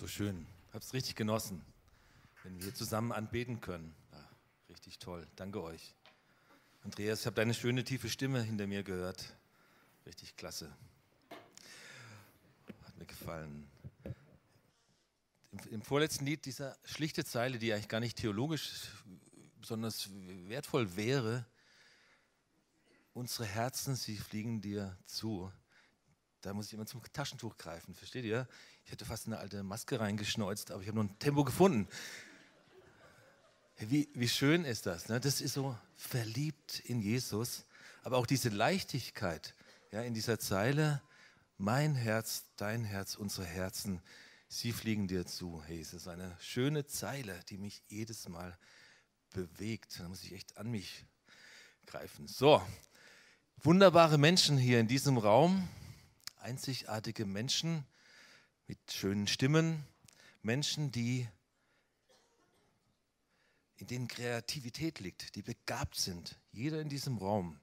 So schön. Hab's richtig genossen, wenn wir zusammen anbeten können. Ja, richtig toll. Danke euch. Andreas, ich habe deine schöne tiefe Stimme hinter mir gehört. Richtig klasse. Hat mir gefallen. Im, Im, vorletzten Lied dieser schlichte Zeile, die eigentlich gar nicht theologisch besonders wertvoll wäre, unsere Herzen, sie fliegen dir zu. Da muss ich immer zum Taschentuch greifen, versteht ihr? Ich hätte fast eine alte Maske reingeschneuzt, aber ich habe nur ein Tempo gefunden. Wie, wie schön ist das? Ne? Das ist so verliebt in Jesus, aber auch diese Leichtigkeit ja, in dieser Zeile, mein Herz, dein Herz, unsere Herzen, sie fliegen dir zu. Hey, es ist eine schöne Zeile, die mich jedes Mal bewegt. Da muss ich echt an mich greifen. So, wunderbare Menschen hier in diesem Raum einzigartige Menschen mit schönen Stimmen, Menschen, die in denen Kreativität liegt, die begabt sind. Jeder in diesem Raum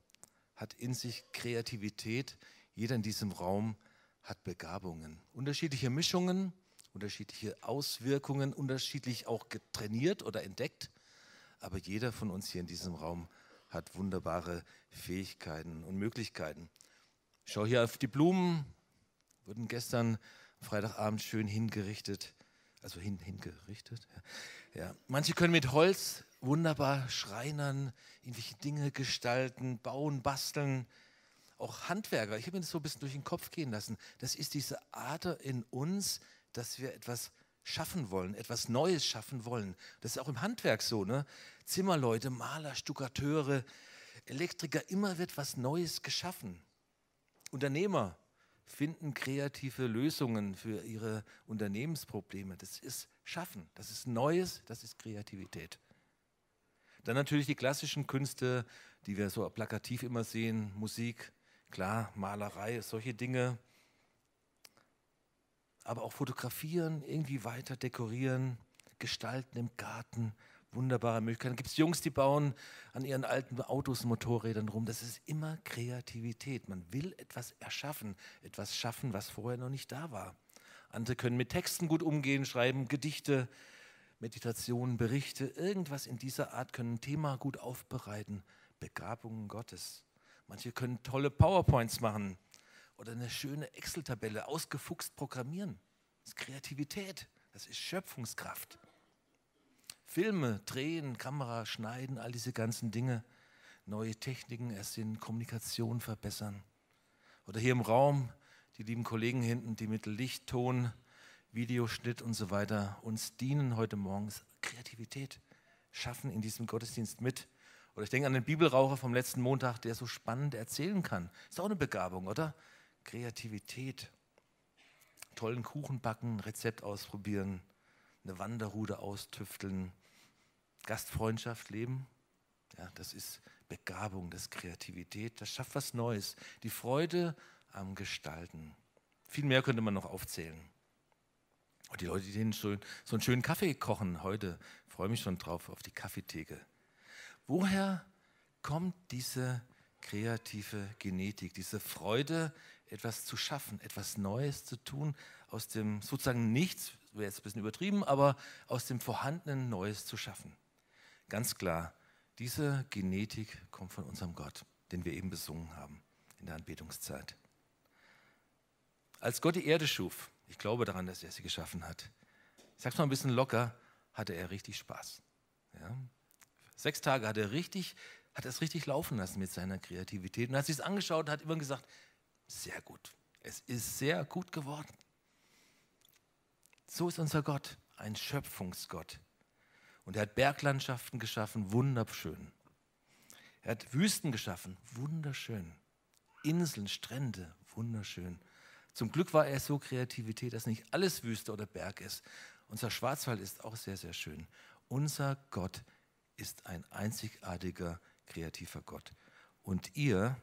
hat in sich Kreativität, jeder in diesem Raum hat Begabungen. Unterschiedliche Mischungen, unterschiedliche Auswirkungen, unterschiedlich auch getrainiert oder entdeckt, aber jeder von uns hier in diesem Raum hat wunderbare Fähigkeiten und Möglichkeiten. Ich schaue hier auf die Blumen, wurden gestern Freitagabend schön hingerichtet. Also hin, hingerichtet. Ja. ja. Manche können mit Holz wunderbar schreinern, irgendwelche Dinge gestalten, bauen, basteln. Auch Handwerker, ich habe mir das so ein bisschen durch den Kopf gehen lassen. Das ist diese Ader in uns, dass wir etwas schaffen wollen, etwas Neues schaffen wollen. Das ist auch im Handwerk so. Ne? Zimmerleute, Maler, Stuckateure, Elektriker, immer wird was Neues geschaffen. Unternehmer finden kreative Lösungen für ihre Unternehmensprobleme. Das ist Schaffen, das ist Neues, das ist Kreativität. Dann natürlich die klassischen Künste, die wir so plakativ immer sehen, Musik, klar, Malerei, solche Dinge. Aber auch fotografieren, irgendwie weiter dekorieren, gestalten im Garten, wunderbare Möglichkeiten. Gibt es Jungs, die bauen an ihren alten Autos, Motorrädern rum. Das ist immer Kreativität. Man will etwas erschaffen, etwas schaffen, was vorher noch nicht da war. Andere können mit Texten gut umgehen, schreiben Gedichte, Meditationen, Berichte, irgendwas in dieser Art können ein Thema gut aufbereiten. Begabungen Gottes. Manche können tolle PowerPoints machen oder eine schöne Excel-Tabelle ausgefuchst programmieren. Das ist Kreativität, das ist Schöpfungskraft. Filme, drehen, Kamera, schneiden, all diese ganzen Dinge, neue Techniken ersinnen, Kommunikation verbessern. Oder hier im Raum die lieben Kollegen hinten, die mit Licht, Ton, Videoschnitt und so weiter uns dienen heute Morgen. Kreativität schaffen in diesem Gottesdienst mit. Oder ich denke an den Bibelraucher vom letzten Montag, der so spannend erzählen kann. Ist auch eine Begabung, oder? Kreativität. Tollen Kuchen backen, Rezept ausprobieren, eine Wanderrude austüfteln, Gastfreundschaft leben. Ja, das ist Begabung, das ist Kreativität, das schafft was Neues. Die Freude am Gestalten. Viel mehr könnte man noch aufzählen. Und die Leute, die den so, so einen schönen Kaffee kochen heute, freue mich schon drauf auf die Kaffeetheke. Woher kommt diese kreative Genetik, diese Freude, etwas zu schaffen, etwas Neues zu tun, aus dem sozusagen Nichts, wäre jetzt ein bisschen übertrieben, aber aus dem Vorhandenen Neues zu schaffen? Ganz klar, diese Genetik kommt von unserem Gott, den wir eben besungen haben in der Anbetungszeit. Als Gott die Erde schuf, ich glaube daran, dass er sie geschaffen hat, ich sag's mal ein bisschen locker, hatte er richtig Spaß. Ja? Sechs Tage hat er richtig, hat es richtig laufen lassen mit seiner Kreativität. Und als sich es angeschaut hat, immer gesagt, sehr gut. Es ist sehr gut geworden. So ist unser Gott, ein Schöpfungsgott. Und er hat Berglandschaften geschaffen, wunderschön. Er hat Wüsten geschaffen, wunderschön. Inseln, Strände, wunderschön. Zum Glück war er so Kreativität, dass nicht alles Wüste oder Berg ist. Unser Schwarzwald ist auch sehr, sehr schön. Unser Gott ist ein einzigartiger, kreativer Gott. Und ihr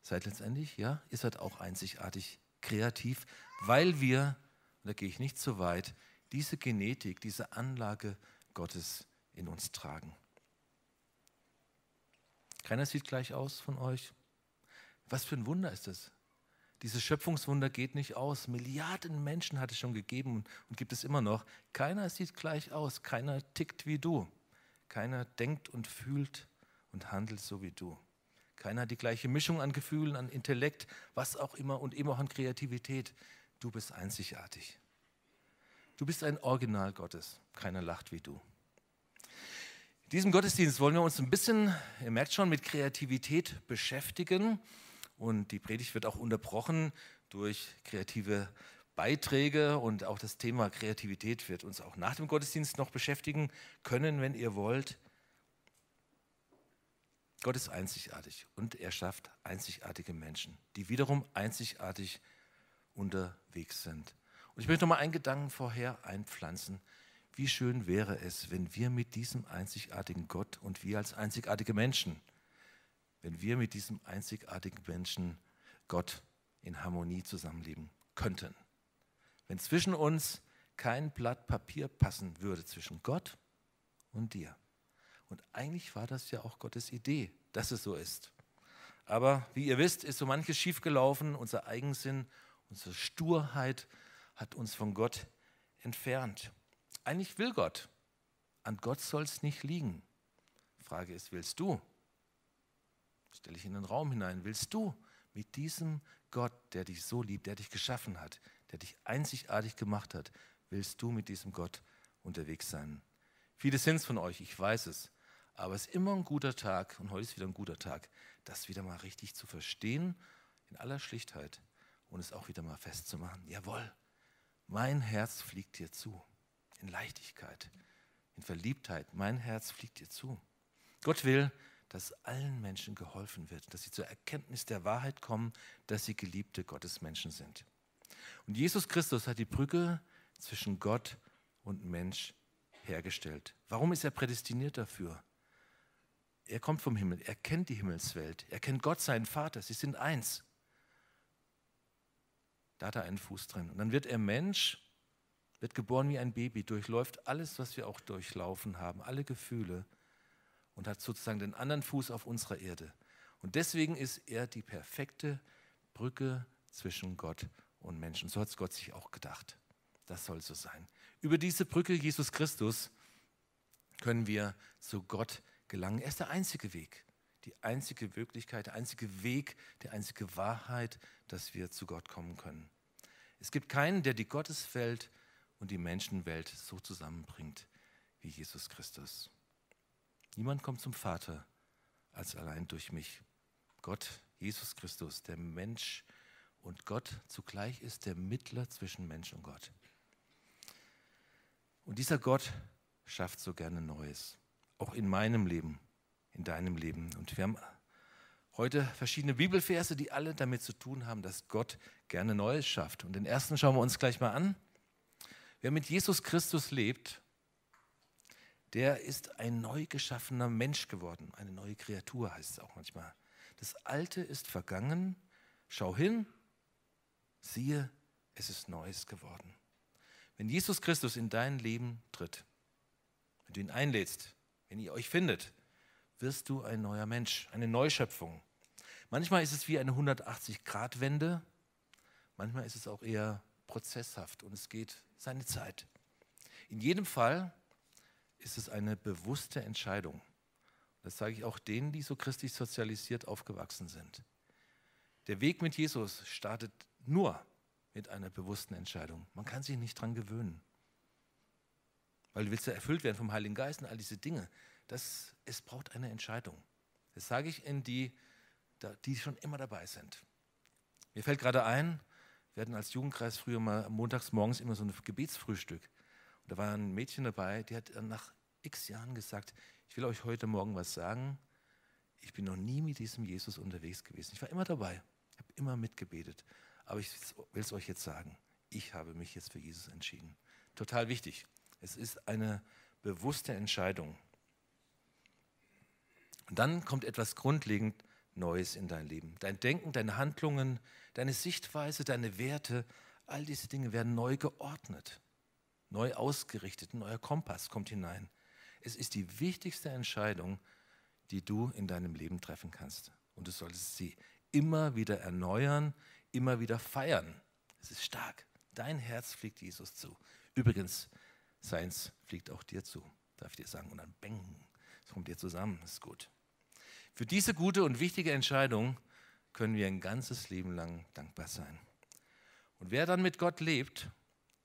seid letztendlich, ja, ihr seid auch einzigartig kreativ, weil wir, und da gehe ich nicht so weit, diese Genetik, diese Anlage Gottes in uns tragen. Keiner sieht gleich aus von euch. Was für ein Wunder ist das? Dieses Schöpfungswunder geht nicht aus. Milliarden Menschen hat es schon gegeben und gibt es immer noch. Keiner sieht gleich aus, keiner tickt wie du. Keiner denkt und fühlt und handelt so wie du. Keiner hat die gleiche Mischung an Gefühlen, an Intellekt, was auch immer und eben auch an Kreativität. Du bist einzigartig. Du bist ein Original Gottes. Keiner lacht wie du. In diesem Gottesdienst wollen wir uns ein bisschen, ihr merkt schon, mit Kreativität beschäftigen. Und die Predigt wird auch unterbrochen durch kreative Beiträge und auch das Thema Kreativität wird uns auch nach dem Gottesdienst noch beschäftigen können, wenn ihr wollt. Gott ist einzigartig und er schafft einzigartige Menschen, die wiederum einzigartig unterwegs sind. Und ich möchte noch mal einen Gedanken vorher einpflanzen. Wie schön wäre es, wenn wir mit diesem einzigartigen Gott und wir als einzigartige Menschen, wenn wir mit diesem einzigartigen Menschen Gott in Harmonie zusammenleben könnten. Wenn zwischen uns kein Blatt Papier passen würde zwischen Gott und dir. Und eigentlich war das ja auch Gottes Idee, dass es so ist. Aber wie ihr wisst, ist so manches schiefgelaufen. Unser Eigensinn, unsere Sturheit hat uns von Gott entfernt. Eigentlich will Gott. An Gott soll es nicht liegen. Frage ist, willst du? Stelle ich in den Raum hinein. Willst du mit diesem Gott, der dich so liebt, der dich geschaffen hat, der dich einzigartig gemacht hat, willst du mit diesem Gott unterwegs sein? Viele sind es von euch, ich weiß es. Aber es ist immer ein guter Tag, und heute ist wieder ein guter Tag, das wieder mal richtig zu verstehen, in aller Schlichtheit, und es auch wieder mal festzumachen. Jawohl, mein Herz fliegt dir zu, in Leichtigkeit, in Verliebtheit, mein Herz fliegt dir zu. Gott will, dass allen Menschen geholfen wird, dass sie zur Erkenntnis der Wahrheit kommen, dass sie geliebte Gottes Menschen sind. Und Jesus Christus hat die Brücke zwischen Gott und Mensch hergestellt. Warum ist er prädestiniert dafür? Er kommt vom Himmel, er kennt die Himmelswelt, er kennt Gott, seinen Vater, sie sind eins. Da hat er einen Fuß drin. Und dann wird er Mensch, wird geboren wie ein Baby, durchläuft alles, was wir auch durchlaufen haben, alle Gefühle und hat sozusagen den anderen Fuß auf unserer Erde. Und deswegen ist er die perfekte Brücke zwischen Gott und Menschen. So hat es Gott sich auch gedacht. Das soll so sein. Über diese Brücke Jesus Christus können wir zu Gott gelangen. Er ist der einzige Weg, die einzige Wirklichkeit, der einzige Weg, die einzige Wahrheit, dass wir zu Gott kommen können. Es gibt keinen, der die Gotteswelt und die Menschenwelt so zusammenbringt wie Jesus Christus. Niemand kommt zum Vater als allein durch mich. Gott, Jesus Christus, der Mensch und Gott zugleich ist der Mittler zwischen Mensch und Gott. Und dieser Gott schafft so gerne Neues, auch in meinem Leben, in deinem Leben. Und wir haben heute verschiedene Bibelverse, die alle damit zu tun haben, dass Gott gerne Neues schafft. Und den ersten schauen wir uns gleich mal an. Wer mit Jesus Christus lebt, der ist ein neu geschaffener Mensch geworden. Eine neue Kreatur heißt es auch manchmal. Das Alte ist vergangen. Schau hin, siehe, es ist Neues geworden. Wenn Jesus Christus in dein Leben tritt, wenn du ihn einlädst, wenn ihr euch findet, wirst du ein neuer Mensch, eine Neuschöpfung. Manchmal ist es wie eine 180-Grad-Wende, manchmal ist es auch eher prozesshaft und es geht seine Zeit. In jedem Fall ist es eine bewusste Entscheidung. Das sage ich auch denen, die so christlich sozialisiert aufgewachsen sind. Der Weg mit Jesus startet nur mit einer bewussten Entscheidung. Man kann sich nicht dran gewöhnen. Weil du willst ja erfüllt werden vom Heiligen Geist und all diese Dinge. Das, es braucht eine Entscheidung. Das sage ich in die, die schon immer dabei sind. Mir fällt gerade ein, wir hatten als Jugendkreis früher mal montags morgens immer so ein Gebetsfrühstück. Und da war ein Mädchen dabei, die hat nach x Jahren gesagt, ich will euch heute Morgen was sagen. Ich bin noch nie mit diesem Jesus unterwegs gewesen. Ich war immer dabei, habe immer mitgebetet. Aber ich will es euch jetzt sagen, ich habe mich jetzt für Jesus entschieden. Total wichtig. Es ist eine bewusste Entscheidung. Und dann kommt etwas grundlegend Neues in dein Leben. Dein Denken, deine Handlungen, deine Sichtweise, deine Werte, all diese Dinge werden neu geordnet neu ausgerichtet, ein neuer Kompass kommt hinein. Es ist die wichtigste Entscheidung, die du in deinem Leben treffen kannst. Und du solltest sie immer wieder erneuern, immer wieder feiern. Es ist stark. Dein Herz fliegt Jesus zu. Übrigens, seins fliegt auch dir zu, darf ich dir sagen. Und dann bang, es kommt dir zusammen, ist gut. Für diese gute und wichtige Entscheidung können wir ein ganzes Leben lang dankbar sein. Und wer dann mit Gott lebt,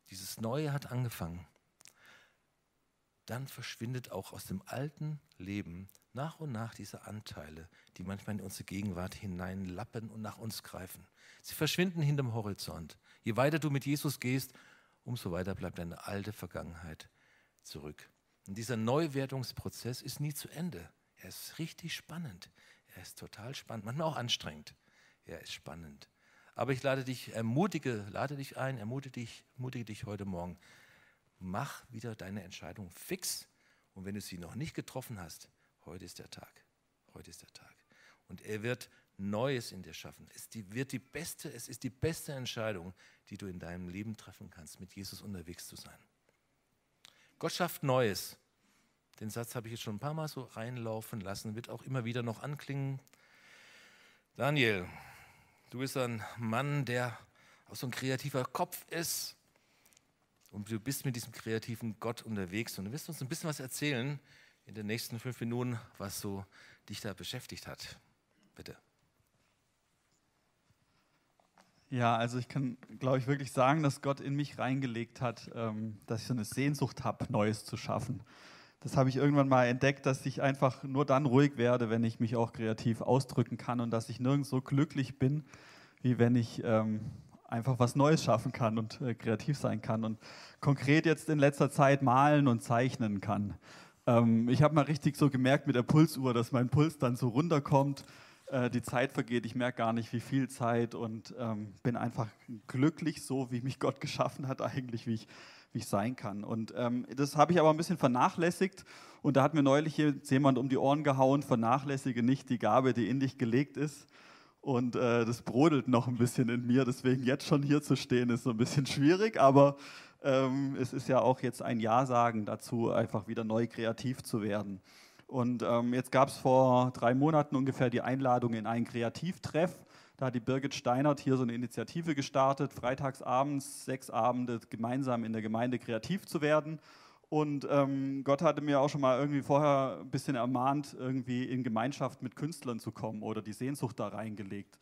dieses Neue hat angefangen, dann verschwindet auch aus dem alten Leben nach und nach diese Anteile, die manchmal in unsere Gegenwart hineinlappen und nach uns greifen. Sie verschwinden hinterm Horizont. Je weiter du mit Jesus gehst, umso weiter bleibt deine alte Vergangenheit zurück. Und dieser Neuwertungsprozess ist nie zu Ende. Er ist richtig spannend. Er ist total spannend, manchmal auch anstrengend. Er ist spannend. Aber ich lade dich, ermutige, lade dich ein, ermutige dich, ermutige dich heute Morgen. Mach wieder deine Entscheidung fix. Und wenn du sie noch nicht getroffen hast, heute ist der Tag. Heute ist der Tag. Und er wird Neues in dir schaffen. Es wird die beste, es ist die beste Entscheidung, die du in deinem Leben treffen kannst, mit Jesus unterwegs zu sein. Gott schafft Neues. Den Satz habe ich jetzt schon ein paar Mal so reinlaufen lassen, wird auch immer wieder noch anklingen. Daniel, du bist ein Mann, der auch so ein kreativer Kopf ist. Und du bist mit diesem kreativen Gott unterwegs. Und du wirst uns ein bisschen was erzählen in den nächsten fünf Minuten, was so dich da beschäftigt hat. Bitte. Ja, also ich kann, glaube ich, wirklich sagen, dass Gott in mich reingelegt hat, ähm, dass ich so eine Sehnsucht habe, Neues zu schaffen. Das habe ich irgendwann mal entdeckt, dass ich einfach nur dann ruhig werde, wenn ich mich auch kreativ ausdrücken kann und dass ich nirgends so glücklich bin, wie wenn ich ähm, einfach was Neues schaffen kann und äh, kreativ sein kann und konkret jetzt in letzter Zeit malen und zeichnen kann. Ähm, ich habe mal richtig so gemerkt mit der Pulsuhr, dass mein Puls dann so runterkommt äh, die Zeit vergeht, ich merke gar nicht, wie viel Zeit und ähm, bin einfach glücklich, so wie mich Gott geschaffen hat, eigentlich, wie ich, wie ich sein kann. Und ähm, das habe ich aber ein bisschen vernachlässigt und da hat mir neulich jemand um die Ohren gehauen, vernachlässige nicht die Gabe, die in dich gelegt ist. Und äh, das brodelt noch ein bisschen in mir, deswegen jetzt schon hier zu stehen, ist so ein bisschen schwierig, aber ähm, es ist ja auch jetzt ein Ja sagen dazu, einfach wieder neu kreativ zu werden. Und ähm, jetzt gab es vor drei Monaten ungefähr die Einladung in einen Kreativtreff. Da hat die Birgit Steinert hier so eine Initiative gestartet, freitagsabends sechs Abende gemeinsam in der Gemeinde kreativ zu werden. Und ähm, Gott hatte mir auch schon mal irgendwie vorher ein bisschen ermahnt, irgendwie in Gemeinschaft mit Künstlern zu kommen oder die Sehnsucht da reingelegt.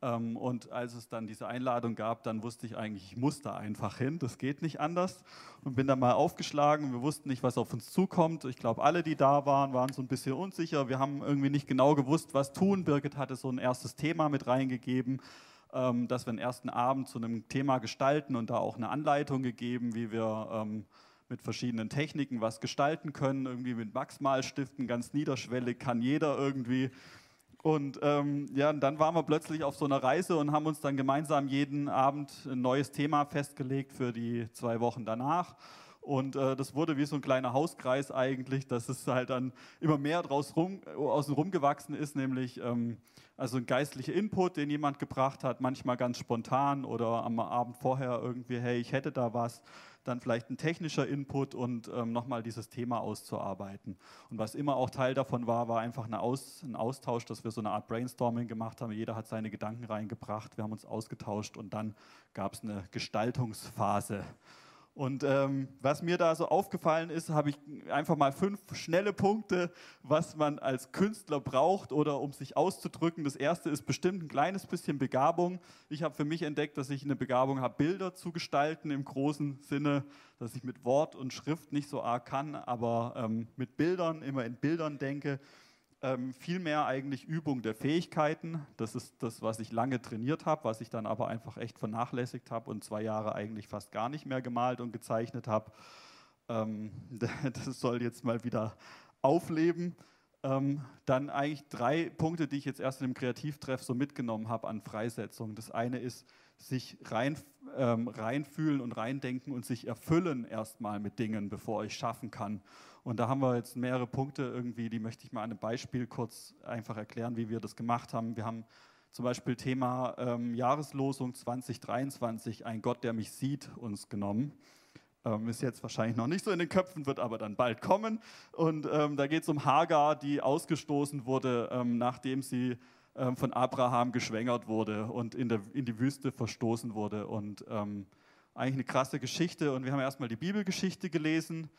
Ähm, und als es dann diese Einladung gab, dann wusste ich eigentlich, ich muss da einfach hin, das geht nicht anders. Und bin dann mal aufgeschlagen. Wir wussten nicht, was auf uns zukommt. Ich glaube, alle, die da waren, waren so ein bisschen unsicher. Wir haben irgendwie nicht genau gewusst, was tun. Birgit hatte so ein erstes Thema mit reingegeben, ähm, dass wir einen ersten Abend zu einem Thema gestalten und da auch eine Anleitung gegeben, wie wir ähm, mit verschiedenen Techniken was gestalten können, irgendwie mit Wachsmalstiften, ganz niederschwellig, kann jeder irgendwie. Und ähm, ja, dann waren wir plötzlich auf so einer Reise und haben uns dann gemeinsam jeden Abend ein neues Thema festgelegt für die zwei Wochen danach. Und äh, das wurde wie so ein kleiner Hauskreis eigentlich, dass es halt dann immer mehr draus rum, außen rum gewachsen ist, nämlich ähm, also ein geistlicher Input, den jemand gebracht hat, manchmal ganz spontan oder am Abend vorher irgendwie, hey, ich hätte da was dann vielleicht ein technischer Input und ähm, nochmal dieses Thema auszuarbeiten. Und was immer auch Teil davon war, war einfach Aus, ein Austausch, dass wir so eine Art Brainstorming gemacht haben. Jeder hat seine Gedanken reingebracht, wir haben uns ausgetauscht und dann gab es eine Gestaltungsphase. Und ähm, was mir da so aufgefallen ist, habe ich einfach mal fünf schnelle Punkte, was man als Künstler braucht oder um sich auszudrücken. Das erste ist bestimmt ein kleines bisschen Begabung. Ich habe für mich entdeckt, dass ich eine Begabung habe, Bilder zu gestalten im großen Sinne, dass ich mit Wort und Schrift nicht so arg kann, aber ähm, mit Bildern, immer in Bildern denke ähm, vielmehr eigentlich Übung der Fähigkeiten. Das ist das, was ich lange trainiert habe, was ich dann aber einfach echt vernachlässigt habe und zwei Jahre eigentlich fast gar nicht mehr gemalt und gezeichnet habe. Ähm, das soll jetzt mal wieder aufleben. Ähm, dann eigentlich drei Punkte, die ich jetzt erst in dem Kreativtreff so mitgenommen habe an Freisetzung. Das eine ist, sich rein, ähm, reinfühlen und reindenken und sich erfüllen erstmal mit Dingen, bevor ich schaffen kann. Und da haben wir jetzt mehrere Punkte irgendwie, die möchte ich mal an einem Beispiel kurz einfach erklären, wie wir das gemacht haben. Wir haben zum Beispiel Thema ähm, Jahreslosung 2023, ein Gott, der mich sieht, uns genommen. Ähm, ist jetzt wahrscheinlich noch nicht so in den Köpfen, wird aber dann bald kommen. Und ähm, da geht es um Hagar, die ausgestoßen wurde, ähm, nachdem sie von Abraham geschwängert wurde und in, der, in die Wüste verstoßen wurde. Und ähm, eigentlich eine krasse Geschichte. Und wir haben erstmal die Bibelgeschichte gelesen.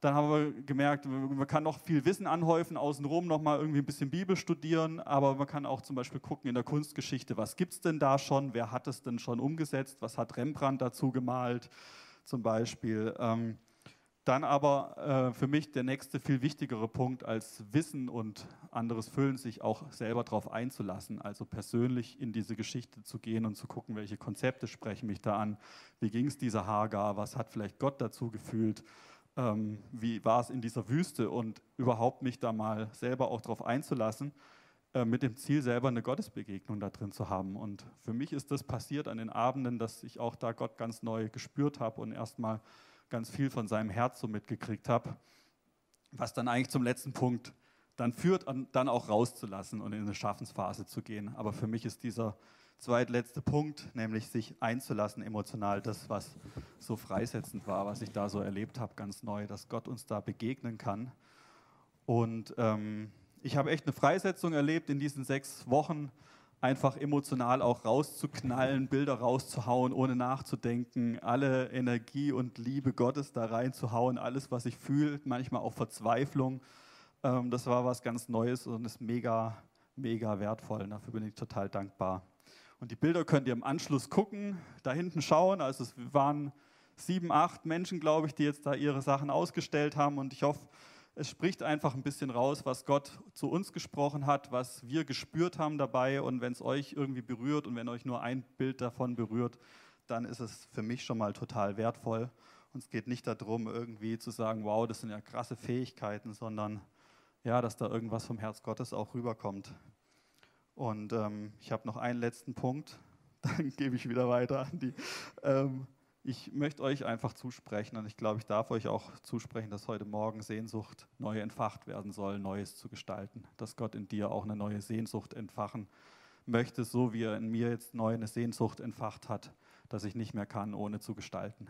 Dann haben wir gemerkt, man kann noch viel Wissen anhäufen, außenrum nochmal irgendwie ein bisschen Bibel studieren, aber man kann auch zum Beispiel gucken in der Kunstgeschichte, was gibt es denn da schon, wer hat es denn schon umgesetzt, was hat Rembrandt dazu gemalt zum Beispiel. Ähm, dann aber äh, für mich der nächste viel wichtigere Punkt als Wissen und anderes Füllen, sich auch selber darauf einzulassen, also persönlich in diese Geschichte zu gehen und zu gucken, welche Konzepte sprechen mich da an, wie ging es dieser Hagar, was hat vielleicht Gott dazu gefühlt, ähm, wie war es in dieser Wüste und überhaupt mich da mal selber auch darauf einzulassen, äh, mit dem Ziel, selber eine Gottesbegegnung da drin zu haben. Und für mich ist das passiert an den Abenden, dass ich auch da Gott ganz neu gespürt habe und erstmal ganz viel von seinem Herz so mitgekriegt habe, was dann eigentlich zum letzten Punkt dann führt, dann auch rauszulassen und in eine Schaffensphase zu gehen. Aber für mich ist dieser zweitletzte Punkt, nämlich sich einzulassen emotional, das, was so freisetzend war, was ich da so erlebt habe, ganz neu, dass Gott uns da begegnen kann. Und ähm, ich habe echt eine Freisetzung erlebt in diesen sechs Wochen, einfach emotional auch rauszuknallen, Bilder rauszuhauen, ohne nachzudenken, alle Energie und Liebe Gottes da reinzuhauen, alles, was ich fühle, manchmal auch Verzweiflung. Ähm, das war was ganz Neues und ist mega, mega wertvoll. Und dafür bin ich total dankbar. Und die Bilder könnt ihr im Anschluss gucken, da hinten schauen. Also es waren sieben, acht Menschen, glaube ich, die jetzt da ihre Sachen ausgestellt haben. Und ich hoffe, es spricht einfach ein bisschen raus, was Gott zu uns gesprochen hat, was wir gespürt haben dabei. Und wenn es euch irgendwie berührt und wenn euch nur ein Bild davon berührt, dann ist es für mich schon mal total wertvoll. Und es geht nicht darum, irgendwie zu sagen, wow, das sind ja krasse Fähigkeiten, sondern ja, dass da irgendwas vom Herz Gottes auch rüberkommt. Und ähm, ich habe noch einen letzten Punkt, dann gebe ich wieder weiter an die. Ähm, ich möchte euch einfach zusprechen und ich glaube, ich darf euch auch zusprechen, dass heute Morgen Sehnsucht neu entfacht werden soll, Neues zu gestalten. Dass Gott in dir auch eine neue Sehnsucht entfachen möchte, so wie er in mir jetzt neu eine Sehnsucht entfacht hat, dass ich nicht mehr kann, ohne zu gestalten.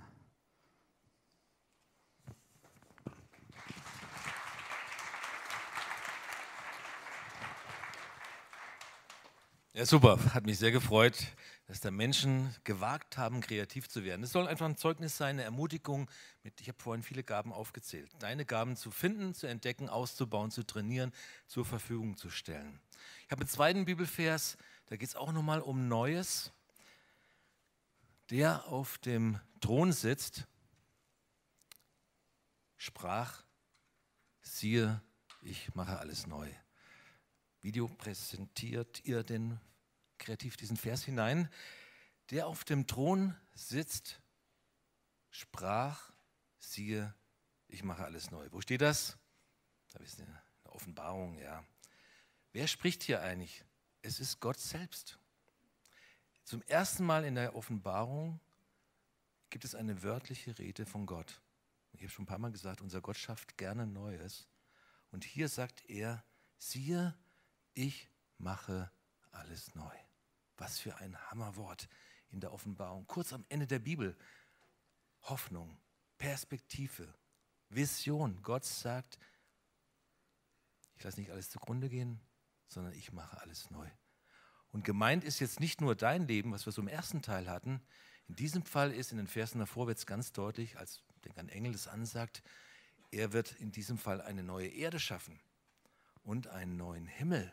Ja, super. Hat mich sehr gefreut, dass da Menschen gewagt haben, kreativ zu werden. Es soll einfach ein Zeugnis sein, eine Ermutigung. Mit, ich habe vorhin viele Gaben aufgezählt. Deine Gaben zu finden, zu entdecken, auszubauen, zu trainieren, zur Verfügung zu stellen. Ich habe einen zweiten Bibelvers, da geht es auch nochmal um Neues. Der auf dem Thron sitzt, sprach, siehe, ich mache alles neu. Video präsentiert ihr den kreativ diesen Vers hinein. Der auf dem Thron sitzt, sprach, siehe, ich mache alles neu. Wo steht das? Da ist eine Offenbarung, ja. Wer spricht hier eigentlich? Es ist Gott selbst. Zum ersten Mal in der Offenbarung gibt es eine wörtliche Rede von Gott. Ich habe schon ein paar Mal gesagt, unser Gott schafft gerne Neues. Und hier sagt er, siehe, ich mache alles neu. Was für ein Hammerwort in der Offenbarung. Kurz am Ende der Bibel. Hoffnung, Perspektive, Vision. Gott sagt, ich lasse nicht alles zugrunde gehen, sondern ich mache alles neu. Und gemeint ist jetzt nicht nur dein Leben, was wir so im ersten Teil hatten. In diesem Fall ist in den Versen davor wird es ganz deutlich, als denke ein Engel das ansagt, er wird in diesem Fall eine neue Erde schaffen und einen neuen Himmel.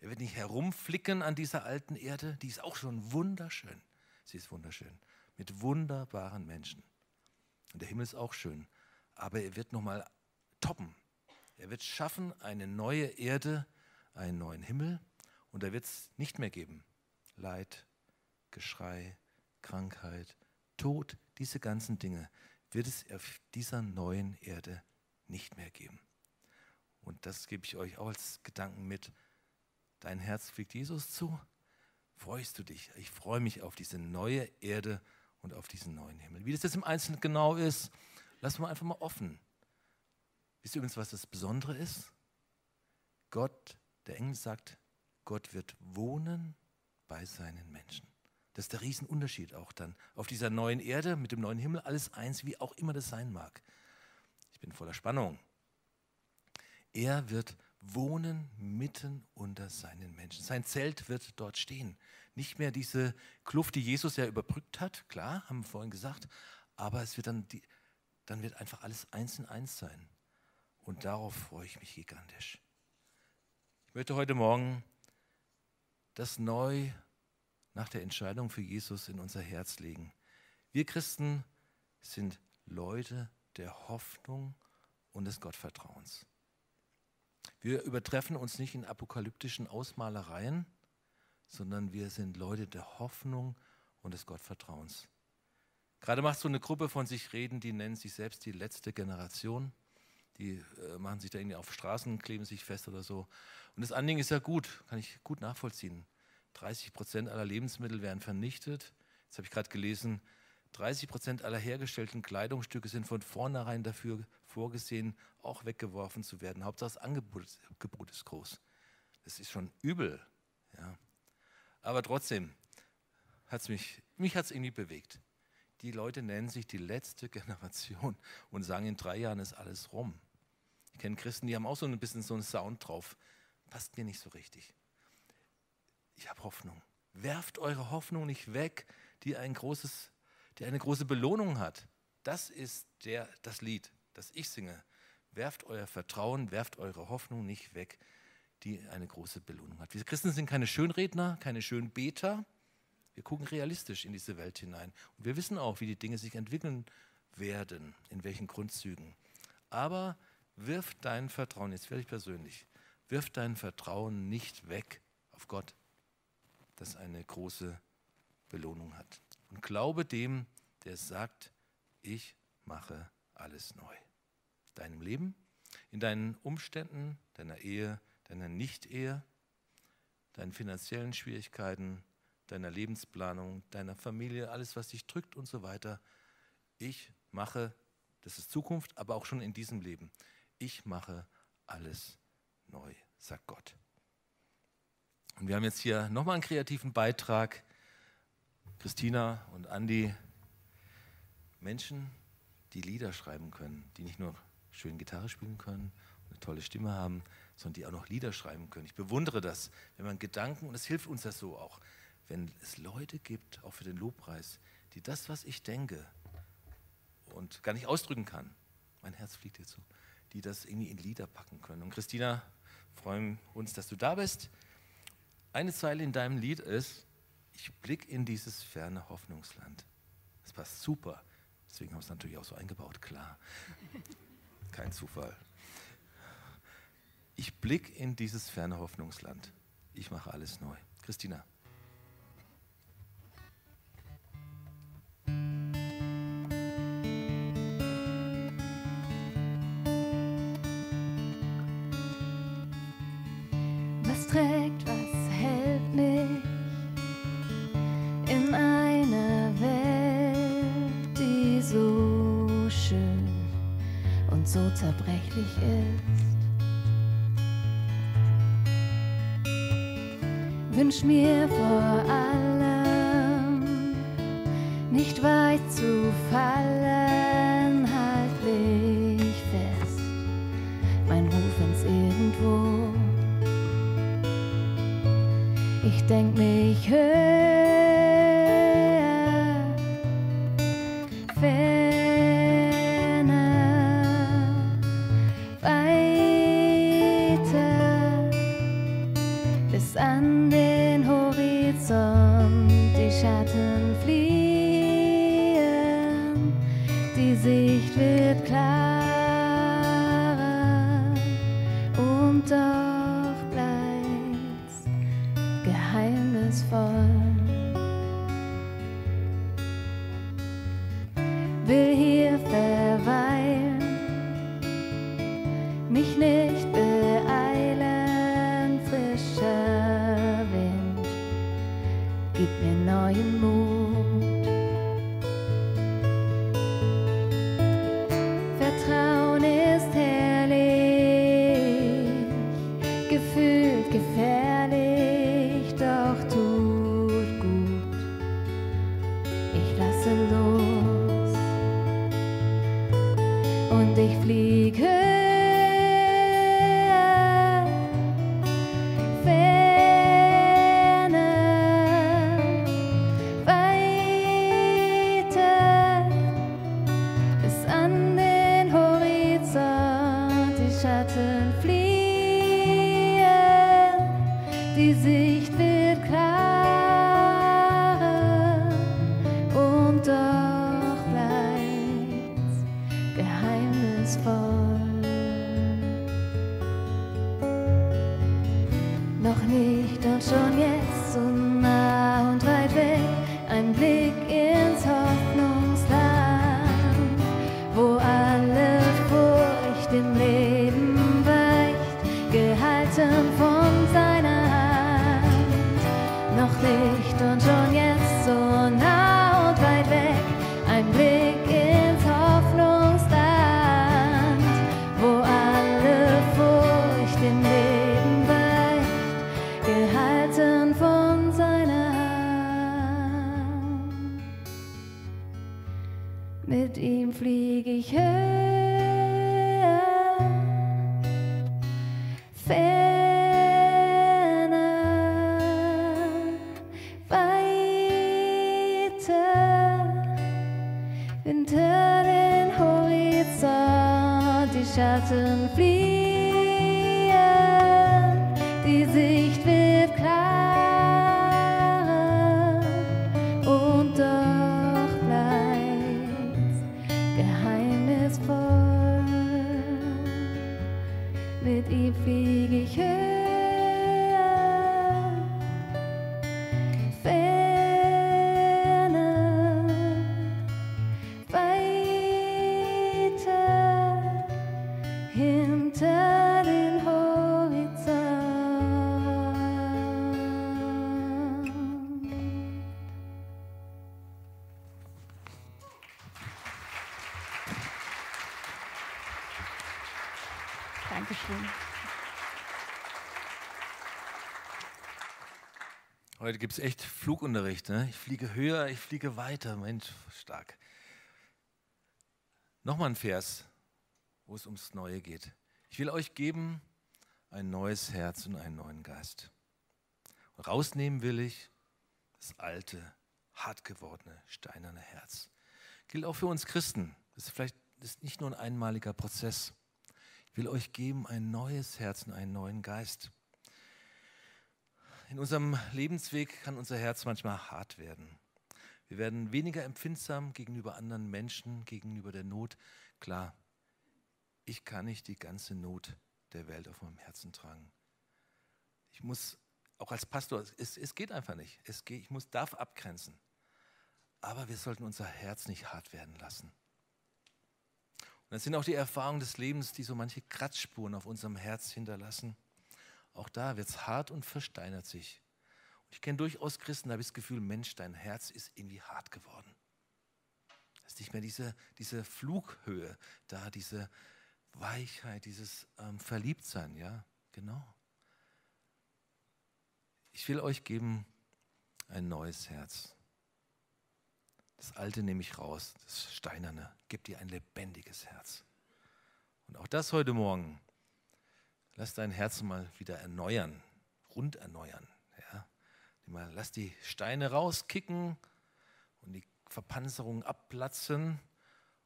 Er wird nicht herumflicken an dieser alten Erde, die ist auch schon wunderschön. Sie ist wunderschön, mit wunderbaren Menschen. Und der Himmel ist auch schön, aber er wird nochmal toppen. Er wird schaffen eine neue Erde, einen neuen Himmel und da wird es nicht mehr geben. Leid, Geschrei, Krankheit, Tod, diese ganzen Dinge wird es auf dieser neuen Erde nicht mehr geben. Und das gebe ich euch auch als Gedanken mit dein Herz fliegt Jesus zu, freust du dich. Ich freue mich auf diese neue Erde und auf diesen neuen Himmel. Wie das jetzt im Einzelnen genau ist, lassen wir einfach mal offen. Wisst ihr übrigens, was das Besondere ist? Gott, der Engel sagt, Gott wird wohnen bei seinen Menschen. Das ist der Riesenunterschied auch dann. Auf dieser neuen Erde mit dem neuen Himmel, alles eins, wie auch immer das sein mag. Ich bin voller Spannung. Er wird wohnen mitten unter seinen Menschen. Sein Zelt wird dort stehen. Nicht mehr diese Kluft, die Jesus ja überbrückt hat, klar, haben wir vorhin gesagt, aber es wird dann, die, dann wird einfach alles eins in eins sein. Und darauf freue ich mich gigantisch. Ich möchte heute Morgen das neu nach der Entscheidung für Jesus in unser Herz legen. Wir Christen sind Leute der Hoffnung und des Gottvertrauens. Wir übertreffen uns nicht in apokalyptischen Ausmalereien, sondern wir sind Leute der Hoffnung und des Gottvertrauens. Gerade macht so eine Gruppe von sich reden, die nennen sich selbst die letzte Generation. Die äh, machen sich da irgendwie auf Straßen, kleben sich fest oder so. Und das Anliegen ist ja gut, kann ich gut nachvollziehen. 30 Prozent aller Lebensmittel werden vernichtet. Jetzt habe ich gerade gelesen, 30 Prozent aller hergestellten Kleidungsstücke sind von vornherein dafür vorgesehen, auch weggeworfen zu werden. Hauptsache das Angebot, Angebot ist groß. Das ist schon übel. Ja. Aber trotzdem hat es mich, mich hat's irgendwie bewegt. Die Leute nennen sich die letzte Generation und sagen, in drei Jahren ist alles rum. Ich kenne Christen, die haben auch so ein bisschen so einen Sound drauf. Passt mir nicht so richtig. Ich habe Hoffnung. Werft eure Hoffnung nicht weg, die ein großes die eine große Belohnung hat. Das ist der, das Lied, das ich singe. Werft euer Vertrauen, werft eure Hoffnung nicht weg, die eine große Belohnung hat. Wir Christen sind keine Schönredner, keine Schönbeter. Wir gucken realistisch in diese Welt hinein. Und wir wissen auch, wie die Dinge sich entwickeln werden, in welchen Grundzügen. Aber wirf dein Vertrauen, jetzt werde ich persönlich, wirf dein Vertrauen nicht weg auf Gott, das eine große Belohnung hat und glaube dem, der sagt, ich mache alles neu. Deinem Leben, in deinen Umständen, deiner Ehe, deiner Nicht-Ehe, deinen finanziellen Schwierigkeiten, deiner Lebensplanung, deiner Familie, alles, was dich drückt und so weiter. Ich mache, das ist Zukunft, aber auch schon in diesem Leben. Ich mache alles neu, sagt Gott. Und wir haben jetzt hier nochmal einen kreativen Beitrag Christina und Andi Menschen, die Lieder schreiben können, die nicht nur schön Gitarre spielen können, eine tolle Stimme haben, sondern die auch noch Lieder schreiben können. Ich bewundere das, wenn man Gedanken, und es hilft uns das so auch, wenn es Leute gibt, auch für den Lobpreis, die das, was ich denke und gar nicht ausdrücken kann, mein Herz fliegt jetzt so, die das irgendwie in Lieder packen können. Und Christina, freuen uns, dass du da bist. Eine Zeile in deinem Lied ist, ich blicke in dieses ferne Hoffnungsland. Das passt super. Deswegen haben wir es natürlich auch so eingebaut, klar. Kein Zufall. Ich blicke in dieses ferne Hoffnungsland. Ich mache alles neu. Christina. Und ich Heute gibt es echt Flugunterricht. Ne? Ich fliege höher, ich fliege weiter. Mensch, stark. Nochmal ein Vers, wo es ums Neue geht. Ich will euch geben ein neues Herz und einen neuen Geist. Und rausnehmen will ich das alte, hart gewordene, steinerne Herz. Gilt auch für uns Christen. Das ist vielleicht das ist nicht nur ein einmaliger Prozess. Ich will euch geben ein neues Herz und einen neuen Geist. In unserem Lebensweg kann unser Herz manchmal hart werden. Wir werden weniger empfindsam gegenüber anderen Menschen, gegenüber der Not. Klar, ich kann nicht die ganze Not der Welt auf meinem Herzen tragen. Ich muss, auch als Pastor, es, es geht einfach nicht. Es geht, ich muss, darf abgrenzen. Aber wir sollten unser Herz nicht hart werden lassen. Und das sind auch die Erfahrungen des Lebens, die so manche Kratzspuren auf unserem Herz hinterlassen. Auch da wird es hart und versteinert sich. Und ich kenne durchaus Christen, da habe ich das Gefühl, Mensch, dein Herz ist irgendwie hart geworden. Es ist nicht mehr diese, diese Flughöhe da, diese Weichheit, dieses ähm, Verliebtsein, ja, genau. Ich will euch geben ein neues Herz. Das Alte nehme ich raus, das Steinerne, gib dir ein lebendiges Herz. Und auch das heute Morgen lass dein Herz mal wieder erneuern, rund erneuern. Ja? Lass die Steine rauskicken und die Verpanzerungen abplatzen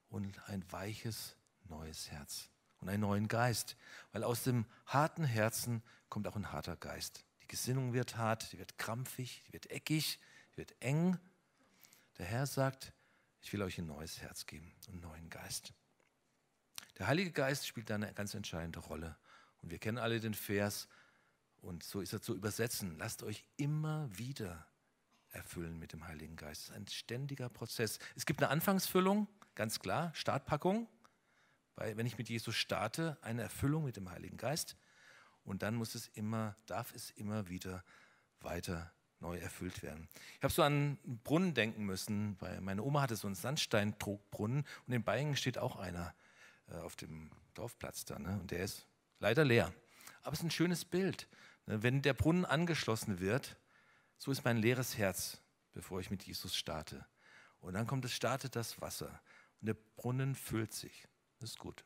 und ein weiches, neues Herz und einen neuen Geist. Weil aus dem harten Herzen kommt auch ein harter Geist. Die Gesinnung wird hart, die wird krampfig, die wird eckig, die wird eng. Der Herr sagt, ich will euch ein neues Herz geben und einen neuen Geist. Der Heilige Geist spielt da eine ganz entscheidende Rolle. Und wir kennen alle den Vers, und so ist er zu übersetzen. Lasst euch immer wieder erfüllen mit dem Heiligen Geist. Das ist ein ständiger Prozess. Es gibt eine Anfangsfüllung, ganz klar, Startpackung. Weil wenn ich mit Jesus starte, eine Erfüllung mit dem Heiligen Geist. Und dann muss es immer, darf es immer wieder weiter neu erfüllt werden. Ich habe so an einen Brunnen denken müssen, weil meine Oma hatte so einen Sandsteindruckbrunnen und in Bayern steht auch einer äh, auf dem Dorfplatz da. Ne? Und der ist leider leer. Aber es ist ein schönes Bild. Ne? Wenn der Brunnen angeschlossen wird, so ist mein leeres Herz, bevor ich mit Jesus starte. Und dann kommt es, startet das Wasser und der Brunnen füllt sich. Das ist gut.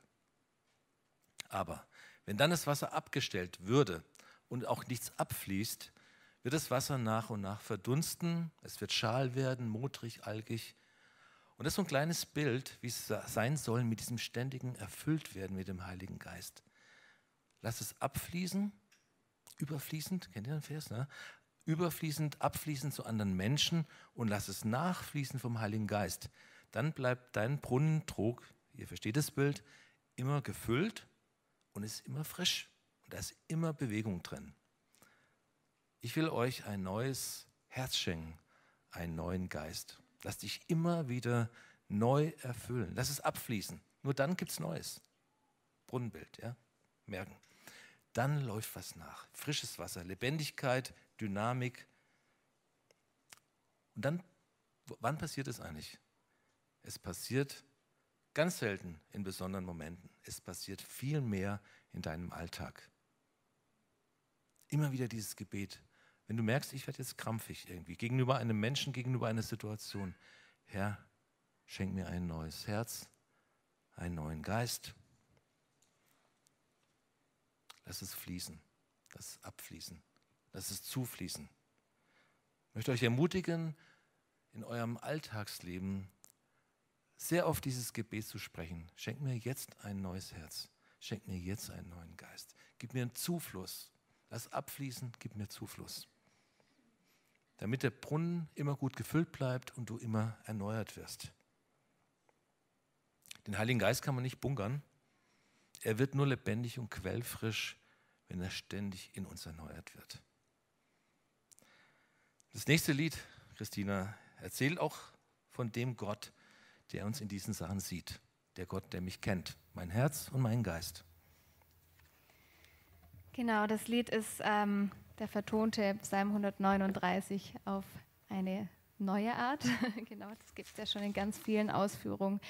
Aber wenn dann das Wasser abgestellt würde und auch nichts abfließt, wird das Wasser nach und nach verdunsten, es wird schal werden, modrig, algig. Und das ist so ein kleines Bild, wie es sein soll mit diesem ständigen Erfülltwerden mit dem Heiligen Geist. Lass es abfließen, überfließend, kennt ihr den Vers? Ne? Überfließend, abfließend zu anderen Menschen und lass es nachfließen vom Heiligen Geist. Dann bleibt dein Brunnentrog, ihr versteht das Bild, immer gefüllt und ist immer frisch. Und da ist immer Bewegung drin. Ich will euch ein neues Herz schenken, einen neuen Geist. Lass dich immer wieder neu erfüllen. Lass es abfließen. Nur dann gibt es Neues. Brunnenbild, ja? Merken. Dann läuft was nach. Frisches Wasser, Lebendigkeit, Dynamik. Und dann, wann passiert es eigentlich? Es passiert ganz selten in besonderen Momenten. Es passiert viel mehr in deinem Alltag. Immer wieder dieses Gebet. Wenn du merkst, ich werde jetzt krampfig irgendwie, gegenüber einem Menschen, gegenüber einer Situation. Herr, schenk mir ein neues Herz, einen neuen Geist. Lass es fließen, lass es abfließen, lass es zufließen. Ich möchte euch ermutigen, in eurem Alltagsleben sehr oft dieses Gebet zu sprechen. Schenk mir jetzt ein neues Herz. Schenk mir jetzt einen neuen Geist. Gib mir einen Zufluss. Lass abfließen, gib mir Zufluss. Damit der Brunnen immer gut gefüllt bleibt und du immer erneuert wirst. Den Heiligen Geist kann man nicht bunkern. Er wird nur lebendig und quellfrisch, wenn er ständig in uns erneuert wird. Das nächste Lied, Christina, erzählt auch von dem Gott, der uns in diesen Sachen sieht. Der Gott, der mich kennt, mein Herz und meinen Geist. Genau, das Lied ist ähm, der vertonte Psalm 139 auf eine neue Art. genau, das gibt es ja schon in ganz vielen Ausführungen.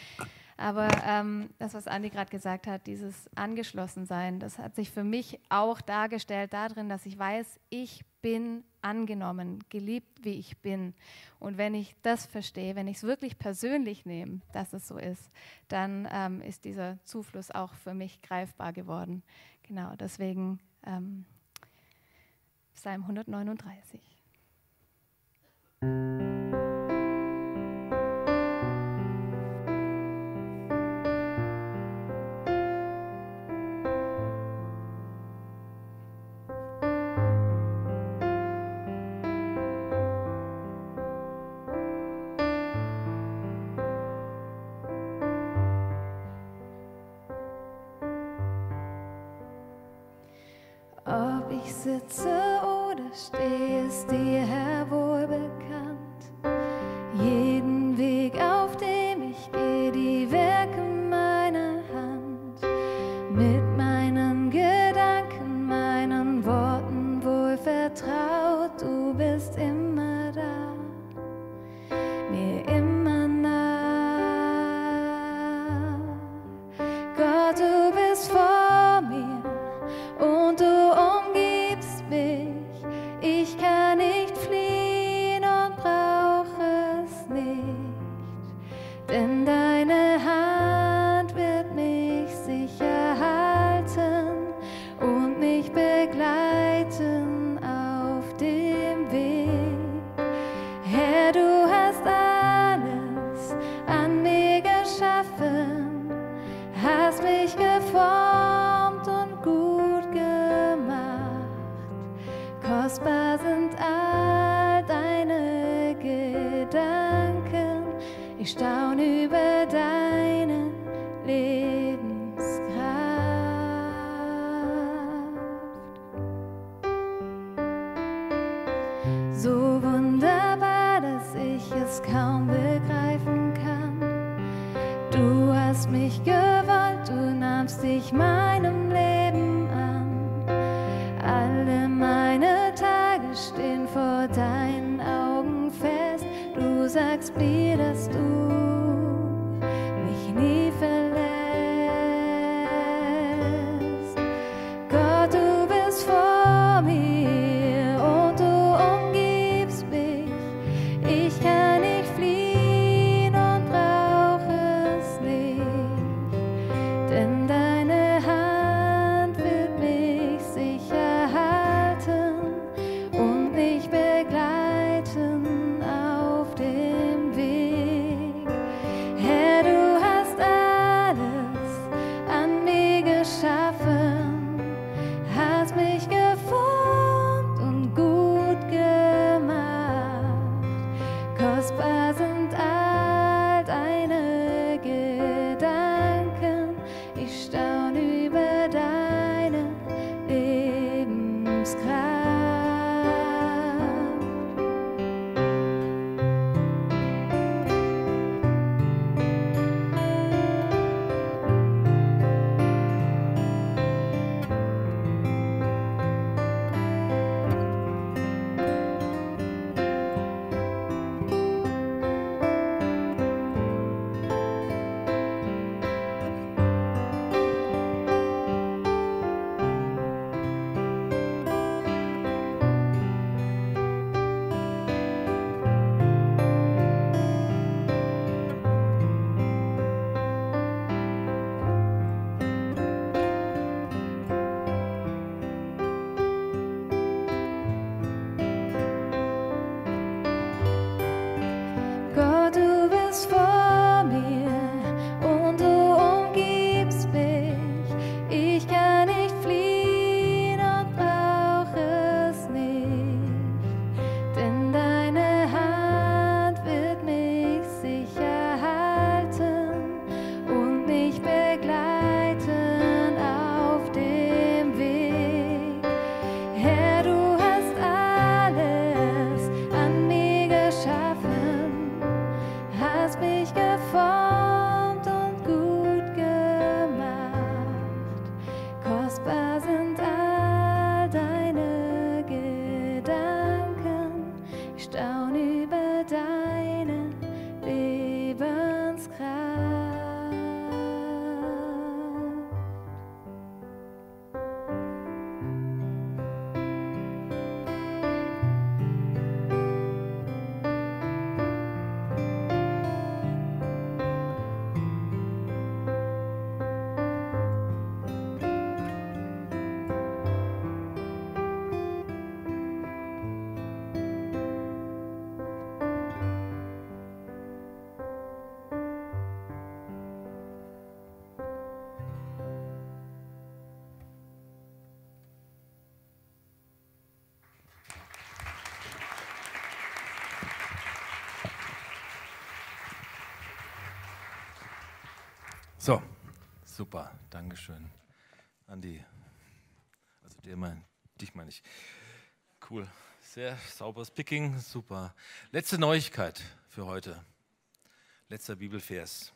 Aber ähm, das, was Andi gerade gesagt hat, dieses Angeschlossensein, das hat sich für mich auch dargestellt darin, dass ich weiß, ich bin angenommen, geliebt, wie ich bin. Und wenn ich das verstehe, wenn ich es wirklich persönlich nehme, dass es so ist, dann ähm, ist dieser Zufluss auch für mich greifbar geworden. Genau, deswegen ähm, Psalm 139. Ob ich sitze oder stehe, ist dir So, super, Dankeschön. Andi, also der mein, dich meine ich. Cool, sehr sauberes Picking, super. Letzte Neuigkeit für heute. Letzter Bibelvers.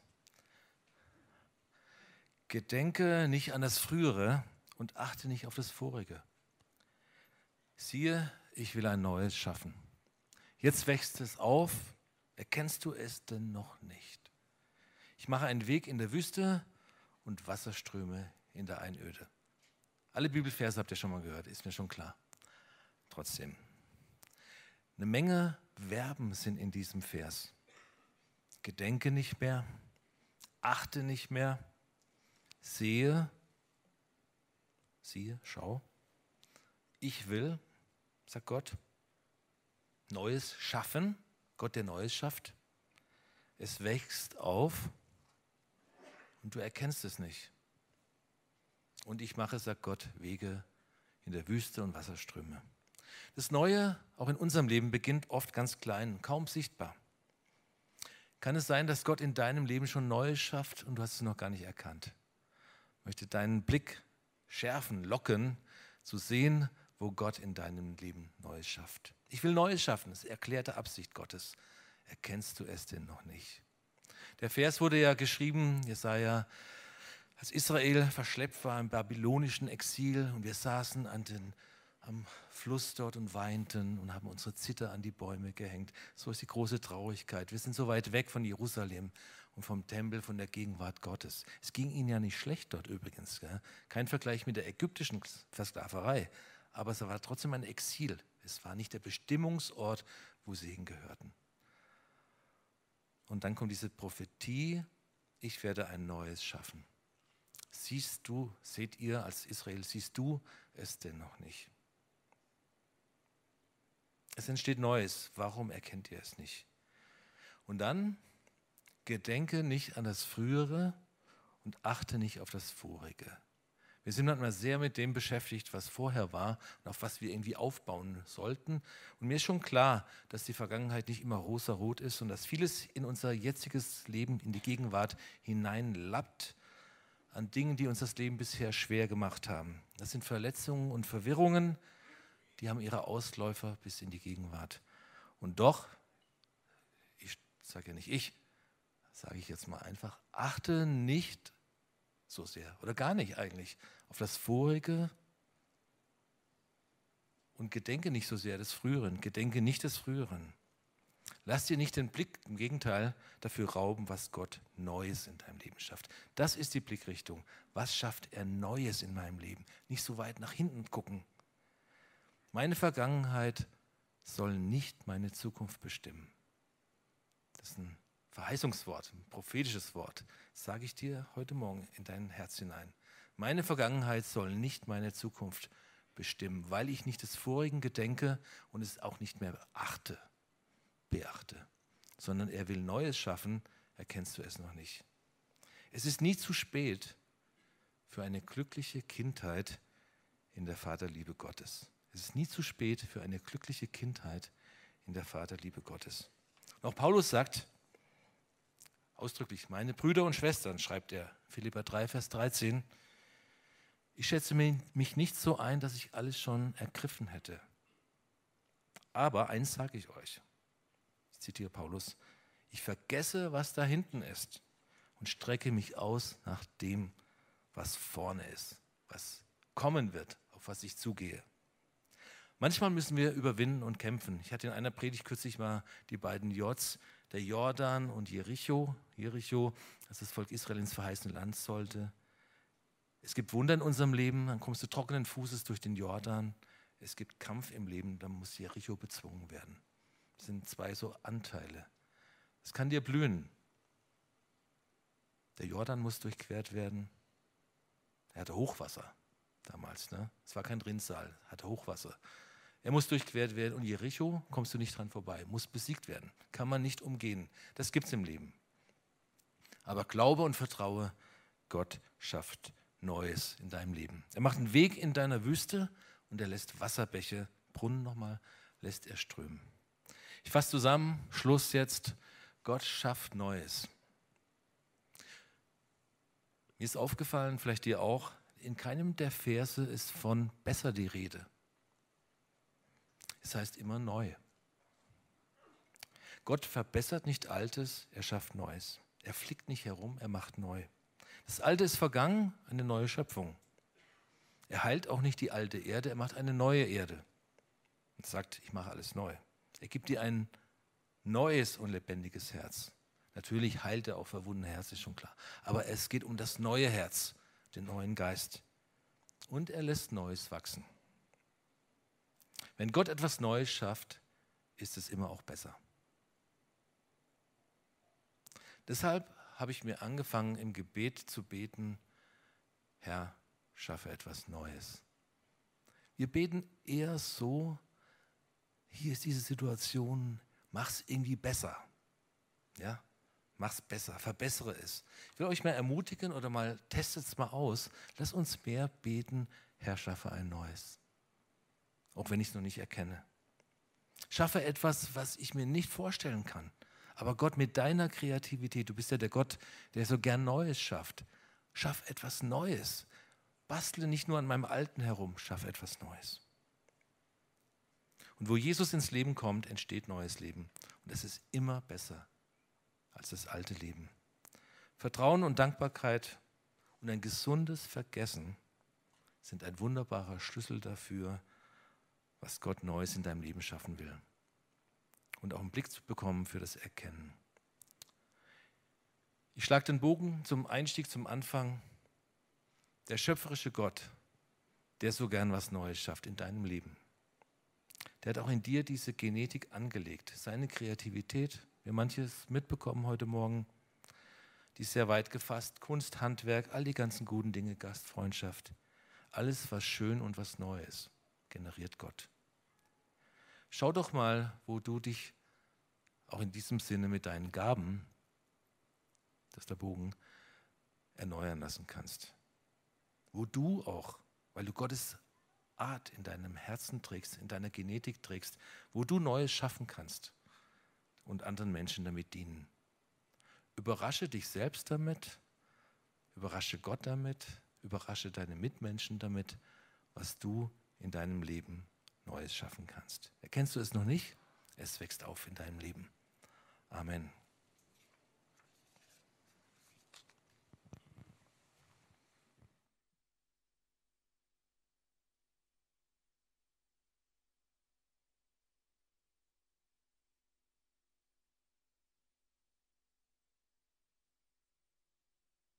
Gedenke nicht an das Frühere und achte nicht auf das Vorige. Siehe, ich will ein neues schaffen. Jetzt wächst es auf, erkennst du es denn noch nicht? Ich mache einen Weg in der Wüste und Wasserströme in der Einöde. Alle Bibelverse habt ihr schon mal gehört, ist mir schon klar. Trotzdem. Eine Menge Verben sind in diesem Vers. Gedenke nicht mehr, achte nicht mehr, sehe, siehe, schau. Ich will, sagt Gott, Neues schaffen, Gott, der Neues schafft. Es wächst auf und du erkennst es nicht. Und ich mache, sagt Gott, Wege in der Wüste und Wasserströme. Das Neue, auch in unserem Leben, beginnt oft ganz klein, kaum sichtbar. Kann es sein, dass Gott in deinem Leben schon Neues schafft und du hast es noch gar nicht erkannt? Ich möchte deinen Blick schärfen, locken, zu sehen, wo Gott in deinem Leben Neues schafft. Ich will Neues schaffen, das ist erklärte Absicht Gottes. Erkennst du es denn noch nicht? Der Vers wurde ja geschrieben, Jesaja, als Israel verschleppt war im babylonischen Exil und wir saßen an den, am Fluss dort und weinten und haben unsere Zither an die Bäume gehängt. So ist die große Traurigkeit. Wir sind so weit weg von Jerusalem und vom Tempel, von der Gegenwart Gottes. Es ging ihnen ja nicht schlecht dort übrigens. Gell? Kein Vergleich mit der ägyptischen Versklaverei, aber es war trotzdem ein Exil. Es war nicht der Bestimmungsort, wo sie hingehörten. Und dann kommt diese Prophetie, ich werde ein neues schaffen. Siehst du, seht ihr als Israel, siehst du es denn noch nicht? Es entsteht Neues. Warum erkennt ihr es nicht? Und dann gedenke nicht an das Frühere und achte nicht auf das Vorige. Wir sind manchmal sehr mit dem beschäftigt, was vorher war und auf was wir irgendwie aufbauen sollten. Und mir ist schon klar, dass die Vergangenheit nicht immer rosa-rot ist und dass vieles in unser jetziges Leben, in die Gegenwart hineinlappt an Dingen, die uns das Leben bisher schwer gemacht haben. Das sind Verletzungen und Verwirrungen, die haben ihre Ausläufer bis in die Gegenwart. Und doch, ich sage ja nicht ich, sage ich jetzt mal einfach, achte nicht so sehr oder gar nicht eigentlich auf das Vorige und gedenke nicht so sehr des Früheren, gedenke nicht des Früheren. Lass dir nicht den Blick, im Gegenteil, dafür rauben, was Gott Neues in deinem Leben schafft. Das ist die Blickrichtung. Was schafft er Neues in meinem Leben? Nicht so weit nach hinten gucken. Meine Vergangenheit soll nicht meine Zukunft bestimmen. Das ist ein Verheißungswort, ein prophetisches Wort, sage ich dir heute Morgen in dein Herz hinein. Meine Vergangenheit soll nicht meine Zukunft bestimmen, weil ich nicht des Vorigen gedenke und es auch nicht mehr beachte, beachte, sondern er will Neues schaffen, erkennst du es noch nicht. Es ist nie zu spät für eine glückliche Kindheit in der Vaterliebe Gottes. Es ist nie zu spät für eine glückliche Kindheit in der Vaterliebe Gottes. Und Paulus sagt, ausdrücklich, meine Brüder und Schwestern, schreibt er, Philippa 3, Vers 13, ich schätze mich nicht so ein, dass ich alles schon ergriffen hätte. Aber eins sage ich euch, ich zitiere Paulus, ich vergesse, was da hinten ist und strecke mich aus nach dem, was vorne ist, was kommen wird, auf was ich zugehe. Manchmal müssen wir überwinden und kämpfen. Ich hatte in einer Predigt kürzlich mal die beiden Jods, der Jordan und Jericho, Jericho, als das Volk Israel ins verheißene Land sollte. Es gibt Wunder in unserem Leben, dann kommst du trockenen Fußes durch den Jordan. Es gibt Kampf im Leben, dann muss Jericho bezwungen werden. Das sind zwei so Anteile. Es kann dir blühen. Der Jordan muss durchquert werden. Er hatte Hochwasser damals. Ne? Es war kein Rinnsal, hatte Hochwasser. Er muss durchquert werden und Jericho kommst du nicht dran vorbei, muss besiegt werden, kann man nicht umgehen. Das gibt es im Leben. Aber glaube und vertraue, Gott schafft Neues in deinem Leben. Er macht einen Weg in deiner Wüste und er lässt Wasserbäche, Brunnen nochmal, lässt er strömen. Ich fasse zusammen, Schluss jetzt. Gott schafft Neues. Mir ist aufgefallen, vielleicht dir auch, in keinem der Verse ist von besser die Rede. Es heißt immer neu. Gott verbessert nicht Altes, er schafft Neues. Er flickt nicht herum, er macht neu. Das Alte ist vergangen, eine neue Schöpfung. Er heilt auch nicht die alte Erde, er macht eine neue Erde und sagt, ich mache alles neu. Er gibt dir ein neues und lebendiges Herz. Natürlich heilt er auch verwundene Herz, ist schon klar. Aber es geht um das neue Herz, den neuen Geist. Und er lässt Neues wachsen. Wenn Gott etwas Neues schafft, ist es immer auch besser. Deshalb habe ich mir angefangen, im Gebet zu beten, Herr, schaffe etwas Neues. Wir beten eher so, hier ist diese Situation, mach es irgendwie besser. Ja, es besser, verbessere es. Ich will euch mal ermutigen oder mal testet es mal aus. Lass uns mehr beten, Herr, schaffe ein Neues. Auch wenn ich es noch nicht erkenne. Schaffe etwas, was ich mir nicht vorstellen kann. Aber Gott, mit deiner Kreativität, du bist ja der Gott, der so gern Neues schafft. Schaff etwas Neues. Bastle nicht nur an meinem Alten herum, schaff etwas Neues. Und wo Jesus ins Leben kommt, entsteht neues Leben. Und es ist immer besser als das alte Leben. Vertrauen und Dankbarkeit und ein gesundes Vergessen sind ein wunderbarer Schlüssel dafür, was Gott Neues in deinem Leben schaffen will und auch einen Blick zu bekommen für das Erkennen. Ich schlage den Bogen zum Einstieg, zum Anfang. Der schöpferische Gott, der so gern was Neues schafft in deinem Leben. Der hat auch in dir diese Genetik angelegt, seine Kreativität. Wir manches mitbekommen heute Morgen, die ist sehr weit gefasst. Kunst, Handwerk, all die ganzen guten Dinge, Gastfreundschaft. Alles, was schön und was neu ist, generiert Gott. Schau doch mal, wo du dich auch in diesem Sinne mit deinen Gaben, das ist der Bogen, erneuern lassen kannst. Wo du auch, weil du Gottes Art in deinem Herzen trägst, in deiner Genetik trägst, wo du Neues schaffen kannst und anderen Menschen damit dienen. Überrasche dich selbst damit, überrasche Gott damit, überrasche deine Mitmenschen damit, was du in deinem Leben Neues schaffen kannst. Erkennst du es noch nicht? Es wächst auf in deinem Leben. Amen.